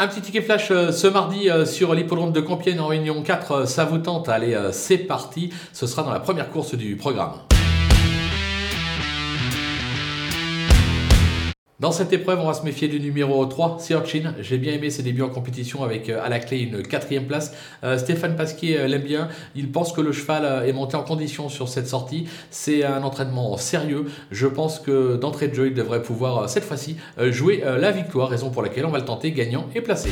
Un petit ticket flash euh, ce mardi euh, sur l'hippodrome de Compiègne en Réunion 4. Euh, ça vous tente Allez, c'est parti. Ce sera dans la première course du programme. Dans cette épreuve, on va se méfier du numéro 3, Searchin. J'ai bien aimé ses débuts en compétition avec à la clé une quatrième place. Stéphane Pasquier l'aime bien. Il pense que le cheval est monté en condition sur cette sortie. C'est un entraînement sérieux. Je pense que d'entrée de jeu, il devrait pouvoir cette fois-ci jouer la victoire, raison pour laquelle on va le tenter gagnant et placé.